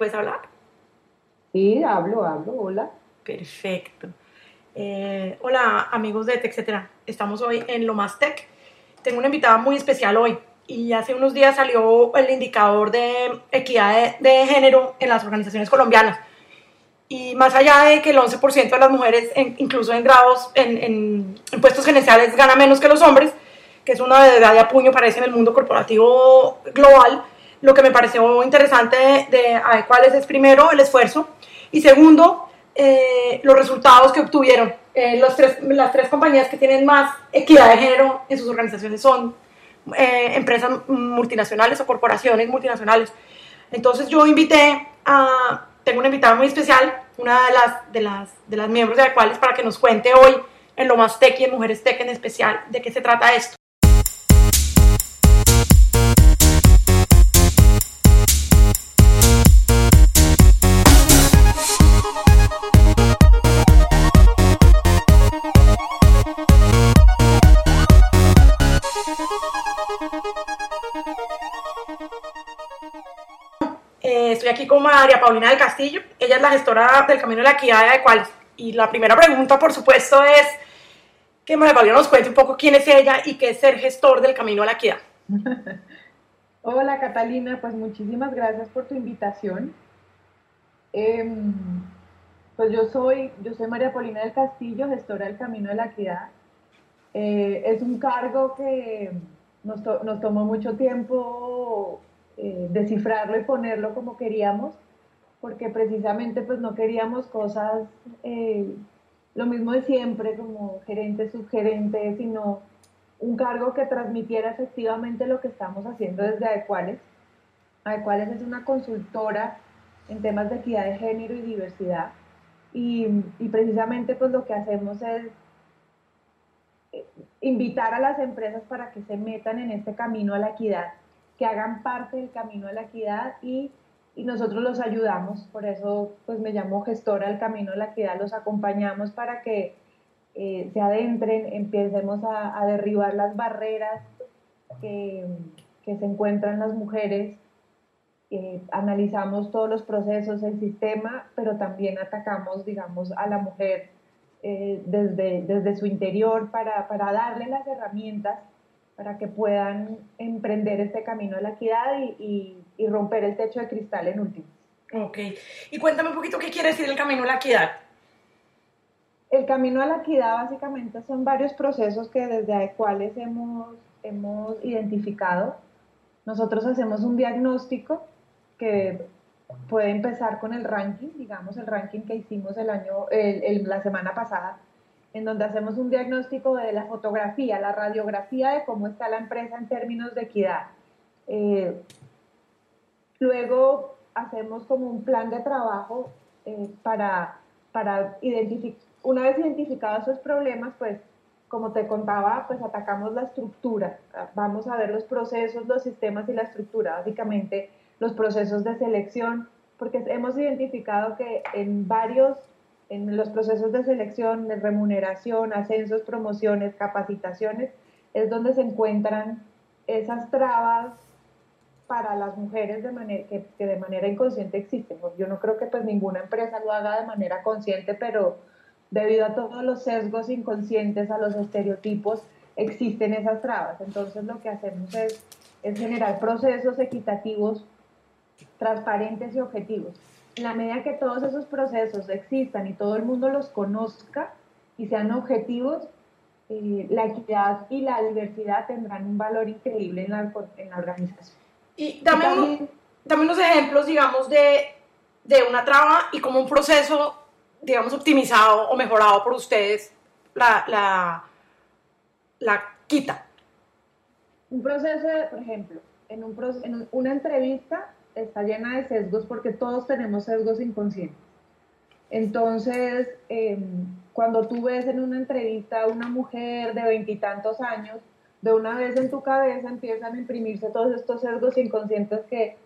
¿Puedes hablar? Sí, hablo, hablo, hola. Perfecto. Eh, hola amigos de TechCetera, estamos hoy en Lo Más Tech. Tengo una invitada muy especial hoy y hace unos días salió el indicador de equidad de, género en las organizaciones colombianas. Y más allá de que el 11% de las mujeres, incluso en grados, en, en, puestos gerenciales, gana menos que los hombres, que es una verdad de apuño, parece, en el mundo corporativo global, lo que me pareció interesante de, de cuál es primero el esfuerzo y segundo, eh, los resultados que obtuvieron. Eh, los tres, las tres compañías que tienen más equidad de género en sus organizaciones son eh, empresas multinacionales o corporaciones multinacionales. Entonces yo invité a, tengo una invitada muy especial, una de las, de las, de las miembros de la cuales para que nos cuente hoy en lo más tech y en Mujeres Tech en especial de qué se trata esto. Con María Paulina del Castillo. Ella es la gestora del Camino de la Equidad de Cuales. Y la primera pregunta, por supuesto, es que María Paulina nos cuente un poco quién es ella y qué es ser gestor del Camino a la Equidad. Hola Catalina, pues muchísimas gracias por tu invitación. Em, pues yo soy, yo soy María Paulina del Castillo, gestora del Camino de la Equidad. Eh, es un cargo que nos, nos tomó mucho tiempo eh, descifrarlo y ponerlo como queríamos, porque precisamente pues no queríamos cosas, eh, lo mismo de siempre, como gerente, subgerente, sino un cargo que transmitiera efectivamente lo que estamos haciendo desde Adecuales. Adecuales es una consultora en temas de equidad de género y diversidad y, y precisamente pues lo que hacemos es eh, invitar a las empresas para que se metan en este camino a la equidad que hagan parte del camino de la equidad y, y, nosotros los ayudamos, por eso pues me llamo gestora del camino de la equidad, los acompañamos para que eh, se adentren, empecemos a, a derribar las barreras que, que, se encuentran las mujeres, eh, analizamos todos los procesos, el sistema, pero también atacamos, digamos, a la mujer eh, desde, desde su interior para, para darle las herramientas para que puedan emprender este camino de la equidad y, y, romper el techo de cristal en último. Ok. Y cuéntame un poquito qué quiere decir el camino a la equidad. El camino a la equidad básicamente son varios procesos que desde cuales hemos, hemos identificado. Nosotros hacemos un diagnóstico que puede empezar con el ranking, digamos el ranking que hicimos el año, el, la semana pasada, en donde hacemos un diagnóstico de la fotografía, la radiografía de cómo está la empresa en términos de equidad. Eh, luego hacemos como un plan de trabajo eh, para, para identificar, una vez identificados esos problemas, pues como te contaba, pues atacamos la estructura. Vamos a ver los procesos, los sistemas y la estructura, básicamente los procesos de selección, porque hemos identificado que en varios en los procesos de selección, de remuneración, ascensos, promociones, capacitaciones, es donde se encuentran esas trabas para las mujeres de manera, que, de manera inconsciente existen. Yo no creo que pues ninguna empresa lo haga de manera consciente, pero debido a todos los sesgos inconscientes, a los estereotipos, existen esas trabas. Entonces lo que hacemos es generar procesos equitativos, transparentes y objetivos en la medida que todos esos procesos existan y todo el mundo los conozca y sean objetivos, eh, la equidad y la diversidad tendrán un valor increíble en la, en la organización. Y dame, unos ejemplos, digamos, de, de, una traba y como un proceso, digamos, optimizado o mejorado por ustedes la, la, la quita. Un proceso, por ejemplo, en, un, en una entrevista está llena de sesgos porque todos tenemos sesgos inconscientes. Entonces, em, cuando tú ves en una entrevista a una mujer de veintitantos años, de una vez en tu cabeza empiezan a imprimirse todos estos sesgos inconscientes que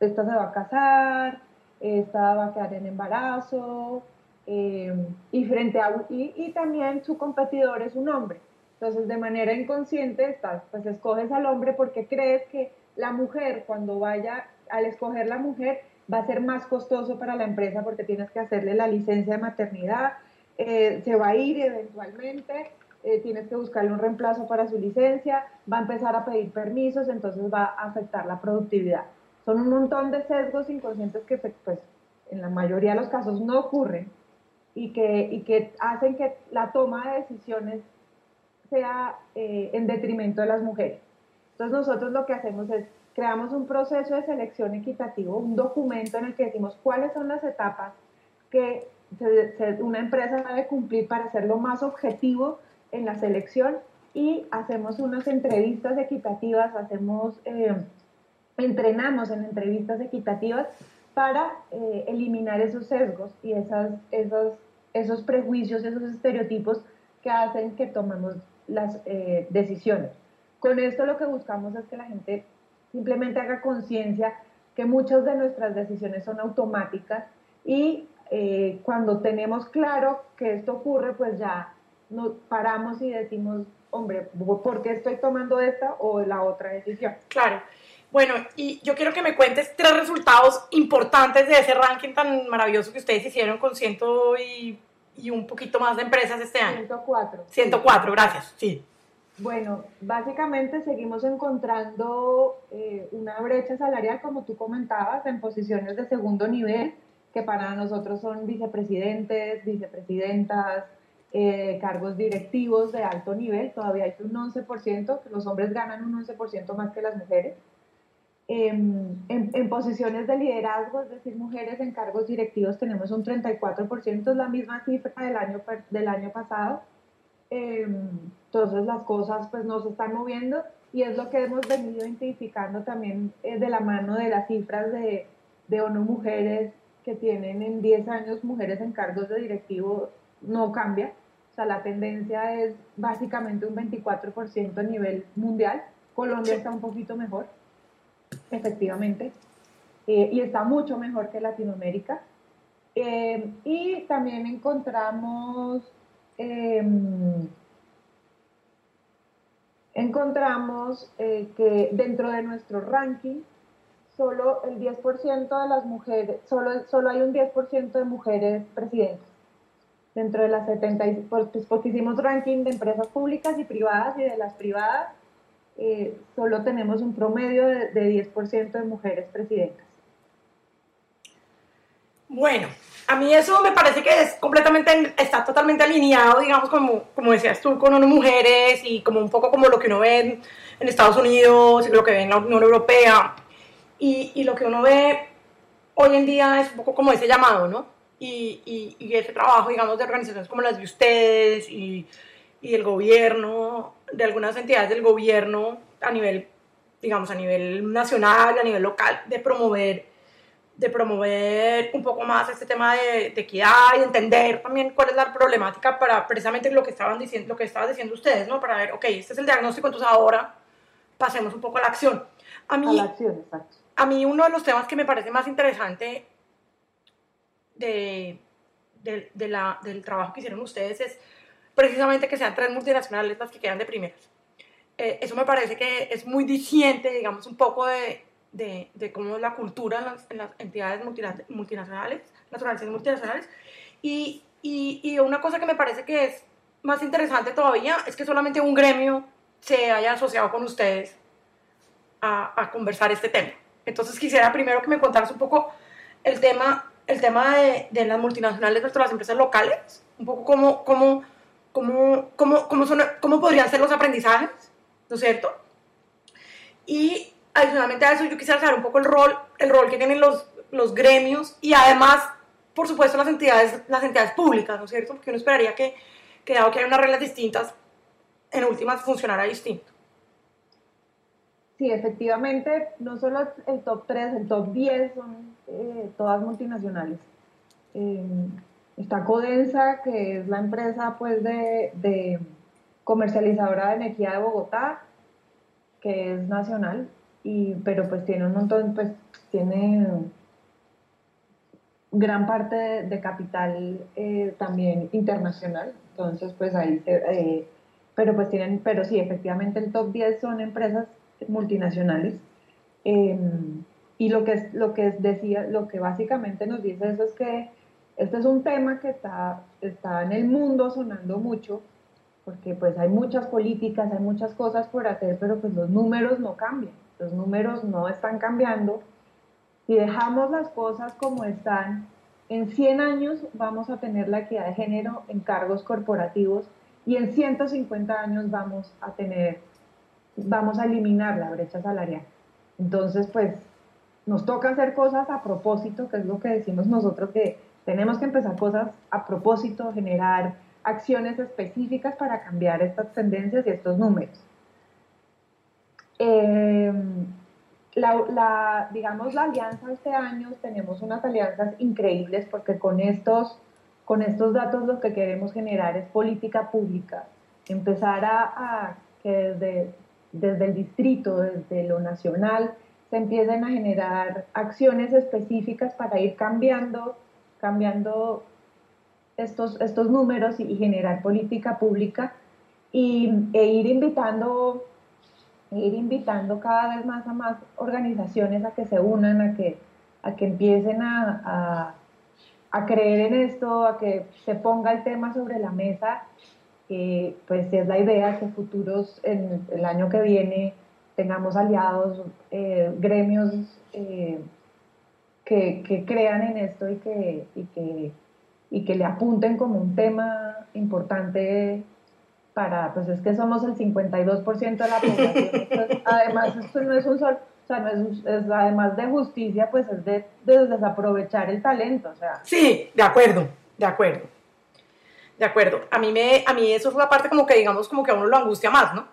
esta se va a casar, esta va a quedar en embarazo, em, y, frente a, y, y, también su competidor es un hombre. Entonces, de manera inconsciente, estás, pues escoges al hombre porque crees que la mujer cuando vaya al escoger la mujer va a ser más costoso para la empresa porque tienes que hacerle la licencia de maternidad, eh, se va a ir eventualmente, eh, tienes que buscarle un reemplazo para su licencia, va a empezar a pedir permisos, entonces va a afectar la productividad. Son un montón de sesgos inconscientes que pues, en la mayoría de los casos no ocurren y que, hacen que la toma de decisiones sea eh, en detrimento de las mujeres. Entonces nosotros lo que hacemos es creamos un proceso de selección equitativo, un documento en el que decimos cuáles son las etapas que una empresa debe cumplir para hacerlo más objetivo en la selección y hacemos unas entrevistas equitativas, hacemos, eh, entrenamos en entrevistas equitativas para eh, eliminar esos sesgos y esas, esos, esos prejuicios, esos estereotipos que hacen que tomemos las eh, decisiones. Con esto lo que buscamos es que la gente simplemente haga conciencia que muchas de nuestras decisiones son automáticas y eh, cuando tenemos claro que esto ocurre, pues ya nos paramos y decimos, hombre, ¿por qué estoy tomando esta o la otra decisión? Claro. Bueno, y yo quiero que me cuentes tres resultados importantes de ese ranking tan maravilloso que ustedes hicieron con ciento y, y un poquito más de empresas este año. 104. 104, gracias, sí. Bueno, básicamente seguimos encontrando eh, una brecha salarial, como tú comentabas, en posiciones de segundo nivel, que para nosotros son vicepresidentes, vicepresidentas, eh, cargos directivos de alto nivel. Todavía hay un 11%, que los hombres ganan un 11% más que las mujeres. Em, en, posiciones de liderazgo, es decir, mujeres en cargos directivos, tenemos un 34%, es la misma cifra del año, del año pasado. Entonces las cosas pues no se están moviendo y es lo que hemos venido identificando también eh, de la mano de las cifras de, de ONU Mujeres que tienen en 10 años mujeres en cargos de directivo no cambia. O sea, la tendencia es básicamente un 24% a nivel mundial. Colombia está un poquito mejor, efectivamente, eh, y está mucho mejor que Latinoamérica. Eh, y también encontramos em, encontramos eh, que dentro de nuestro ranking solo el 10% de las mujeres, solo, solo hay un 10% de mujeres presidentes. Dentro de las 70, pues, pues, porque hicimos ranking de empresas públicas y privadas y de las privadas, eh, solo tenemos un promedio de 10% de mujeres presidentas. Bueno, a mí eso me parece que es completamente, está totalmente alineado, digamos, como, como decías tú, con unas mujeres y como un poco como lo que uno ve en, Estados Unidos lo que ve en la Unión Europea. Y, y, lo que uno ve hoy en día es un poco como ese llamado, ¿no? Y, y, y ese trabajo, digamos, de organizaciones como las de ustedes y, y el gobierno, de algunas entidades del gobierno a nivel, digamos, a nivel nacional, a nivel local, de promover de promover un poco más este tema de, equidad y entender también cuál es la problemática para precisamente lo que estaban diciendo, lo que estaban diciendo ustedes, ¿no? Para ver, ok, este es el diagnóstico, entonces ahora pasemos un poco a la acción. A mí, a la acción, exacto. A mí uno de los temas que me parece más interesante de, de, la, del trabajo que hicieron ustedes es precisamente que sean tres multinacionales las que quedan de primeras. Eh, eso me parece que es muy diciente, digamos, un poco de, de, cómo es la cultura en las, en las entidades multinacionales, las organizaciones multinacionales. Y, y, una cosa que me parece que es más interesante todavía es que solamente un gremio se haya asociado con ustedes a, conversar este tema. Entonces quisiera primero que me contaras un poco el tema, el tema de, las multinacionales versus las empresas locales, un poco cómo, cómo, cómo, cómo, cómo podrían ser los aprendizajes, ¿no es cierto? Y adicionalmente a eso yo quisiera saber un poco el rol, el rol que tienen los, los gremios y además, por supuesto, las entidades, las entidades públicas, ¿no es cierto? Porque uno esperaría que, dado que hay unas reglas distintas, en últimas funcionara distinto. Sí, efectivamente, no solo el top 3, el top 10 son eh, todas multinacionales. Eh, está Codensa, que es la empresa pues, de comercializadora de energía de Bogotá, que es nacional, y, pero pues tiene un montón, pues tiene gran parte de, capital eh, también internacional, entonces pues ahí, eh, pero pues tienen, pero sí, efectivamente el top 10 son empresas multinacionales. Em, y lo que, lo que decía, lo que básicamente nos dice eso es que este es un tema que está, está en el mundo sonando mucho, porque pues hay muchas políticas, hay muchas cosas por hacer, pero pues los números no cambian, los números no están cambiando. Si dejamos las cosas como están, en 100 años vamos a tener la equidad de género en cargos corporativos y en 150 años vamos a tener, vamos a eliminar la brecha salarial. Entonces, pues nos toca hacer cosas a propósito, que es lo que decimos nosotros, que tenemos que empezar cosas a propósito, generar acciones específicas para cambiar estas tendencias y estos números. Em, la, digamos, la alianza este año, tenemos unas alianzas increíbles porque con estos, con estos datos lo que queremos generar es política pública, empezar a, que desde, desde el distrito, desde lo nacional, se empiecen a generar acciones específicas para ir cambiando, cambiando estos, estos números y, generar política pública y, e ir invitando, ir invitando cada vez más a más organizaciones a que se unan, a que, a que empiecen a, a, creer en esto, a que se ponga el tema sobre la mesa, que pues es la idea que futuros en el año que viene tengamos aliados, eh, gremios eh, que, que, crean en esto y que, y que y que le apunten como un tema importante para, pues es que somos el 52% de la población. además, esto no es un sol, o sea, no es, es, además de justicia, pues es de, desaprovechar el talento, o sea. Sí, de acuerdo, de acuerdo. De acuerdo. A mí, me, a mí eso es la parte como que, digamos, como que a uno lo angustia más, ¿no?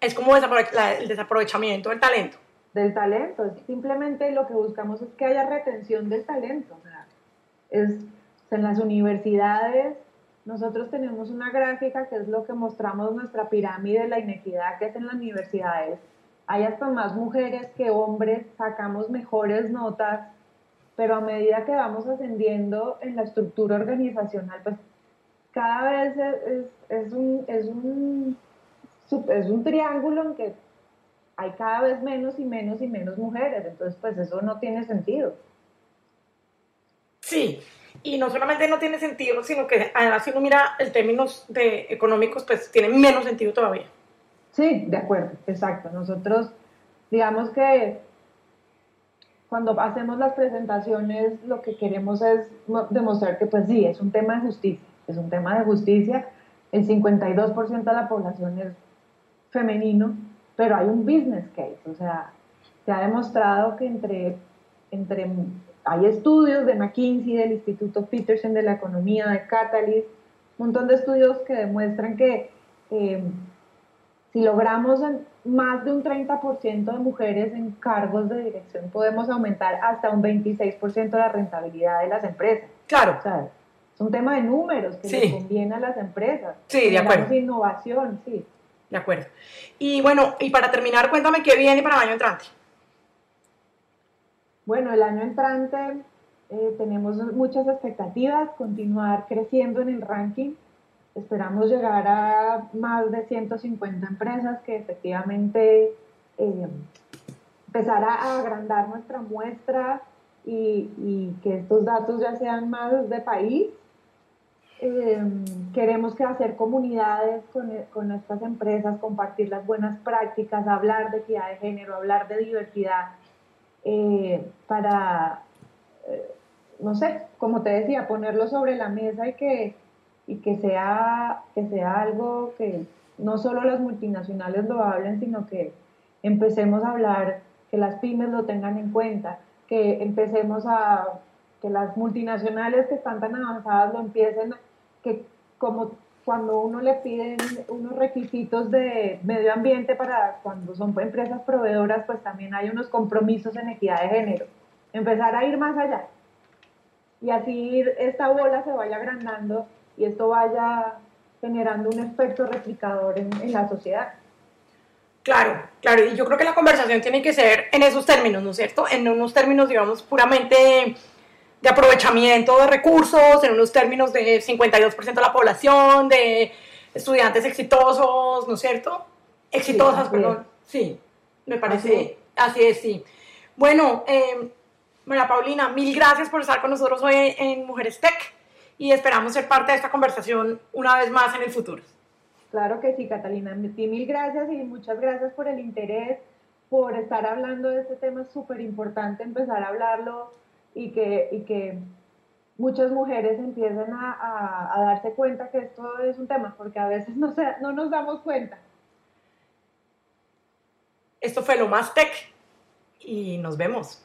Es como el desaprovechamiento del talento. Del talento. Simplemente lo que buscamos es que haya retención del talento. O sea, es en las universidades, nosotros tenemos una gráfica que es lo que mostramos nuestra pirámide de la inequidad que es en las universidades. Hay hasta más mujeres que hombres, sacamos mejores notas, pero a medida que vamos ascendiendo en la estructura organizacional, pues cada vez es, es, un, es, un, es un triángulo en que hay cada vez menos y menos y menos mujeres, entonces pues eso no tiene sentido. Sí, y no solamente no tiene sentido, sino que además si uno mira el términos de económicos, pues tiene menos sentido todavía. Sí, de acuerdo, exacto. Nosotros, digamos que cuando hacemos las presentaciones, lo que queremos es demostrar que pues sí, es un tema de justicia, es un tema de justicia. El 52% de la población es femenino, pero hay un business case, o sea, se ha demostrado que entre, entre hay estudios de McKinsey, del Instituto Peterson de la Economía, de Catalyst, un montón de estudios que demuestran que eh, si logramos más de un 30% de mujeres en cargos de dirección, podemos aumentar hasta un 26% la rentabilidad de las empresas. Claro. O sea, es un tema de números que le conviene a las empresas. Sí, de acuerdo. innovación, sí. De acuerdo. Y bueno, y para terminar, cuéntame qué viene para el año entrante. Bueno, el año entrante eh, tenemos muchas expectativas, continuar creciendo en el ranking. Esperamos llegar a más de 150 empresas que efectivamente eh, empezar a agrandar nuestra muestra y, que estos datos ya sean más de país. Eh, queremos que hacer comunidades con, con estas empresas, compartir las buenas prácticas, hablar de equidad de género, hablar de diversidad eh, para, eh, no sé, como te decía, ponerlo sobre la mesa y que, y que, sea, que sea algo que no solo las multinacionales lo hablen, sino que empecemos a hablar, que las pymes lo tengan en cuenta, que empecemos a, que las multinacionales que están tan avanzadas lo empiecen, que como cuando uno le piden unos requisitos de medio ambiente para cuando son empresas proveedoras, pues también hay unos compromisos en equidad de género. Empezar a ir más allá. Y así esta bola se vaya agrandando y esto vaya generando un efecto replicador en, en la sociedad. Claro, claro, y yo creo que la conversación tiene que ser en esos términos, ¿no es cierto? En unos términos, digamos, puramente de aprovechamiento de recursos, en unos términos de 52% de la población, de estudiantes exitosos, ¿no es cierto? Exitosas, perdón. Sí, me parece, así es. sí. Bueno, eh, María Paulina, mil gracias por estar con nosotros hoy en Mujeres Tech y esperamos ser parte de esta conversación una vez más en el futuro. Claro que sí, Catalina. Mil gracias y muchas gracias por el interés, por estar hablando de este tema súper importante, empezar a hablarlo y que, y que muchas mujeres empiecen a, darse cuenta que esto es un tema, porque a veces no, no nos damos cuenta. Esto fue lo más tech y nos vemos.